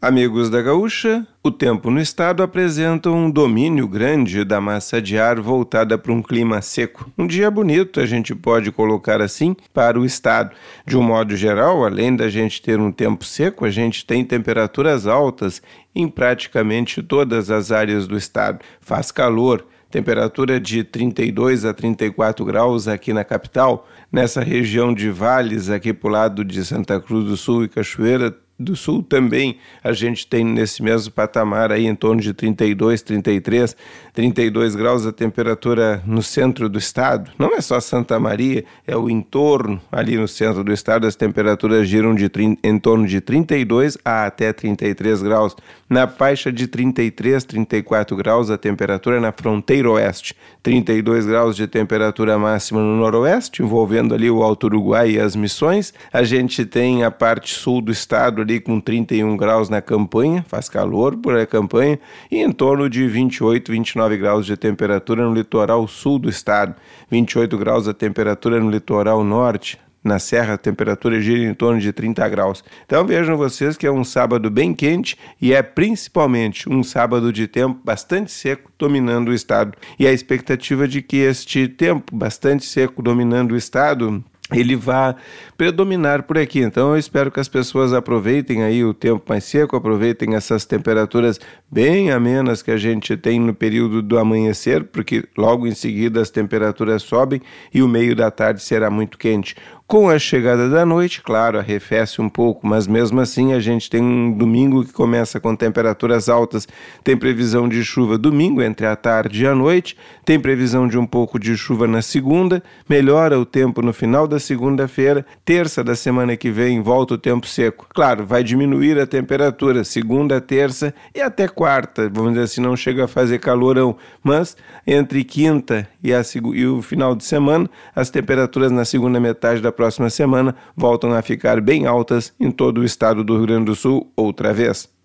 Amigos da Gaúcha, o tempo no estado apresenta um domínio grande da massa de ar voltada para um clima seco. Um dia bonito, a gente pode colocar assim, para o estado. De um modo geral, além da gente ter um tempo seco, a gente tem temperaturas altas em praticamente todas as áreas do estado. Faz calor, temperatura de 32 a 34 graus aqui na capital. Nessa região de vales, aqui para o lado de Santa Cruz do Sul e Cachoeira, do Sul também a gente tem nesse mesmo patamar aí em torno de 32, 33, 32 graus a temperatura no centro do estado. Não é só Santa Maria, é o entorno ali no centro do estado. As temperaturas giram de em torno de 32 a até 33 graus. Na faixa de 33, 34 graus a temperatura na fronteira oeste. 32 graus de temperatura máxima no noroeste, envolvendo ali o Alto Uruguai e as Missões. A gente tem a parte sul do estado ali com 31 graus na campanha, faz calor por a campanha, e em torno de 28, 29 graus de temperatura no litoral sul do estado, 28 graus a temperatura no litoral norte, na serra a temperatura gira em torno de 30 graus. Então vejam vocês que é um sábado bem quente e é principalmente um sábado de tempo bastante seco dominando o estado. E a expectativa de que este tempo bastante seco dominando o estado ele vá predominar por aqui. Então eu espero que as pessoas aproveitem aí o tempo mais seco, aproveitem essas temperaturas bem amenas que a gente tem no período do amanhecer, porque logo em seguida as temperaturas sobem e o meio da tarde será muito quente. Com a chegada da noite, claro, arrefece um pouco, mas mesmo assim a gente tem um domingo que começa com temperaturas altas. Tem previsão de chuva domingo entre a tarde e a noite, tem previsão de um pouco de chuva na segunda, melhora o tempo no final da segunda-feira, terça da semana que vem volta o tempo seco. Claro, vai diminuir a temperatura segunda, terça e até quarta, vamos dizer assim, não chega a fazer calorão, mas entre quinta e, a, e o final de semana, as temperaturas na segunda metade da próxima semana voltam a ficar bem altas em todo o estado do Rio Grande do Sul outra vez.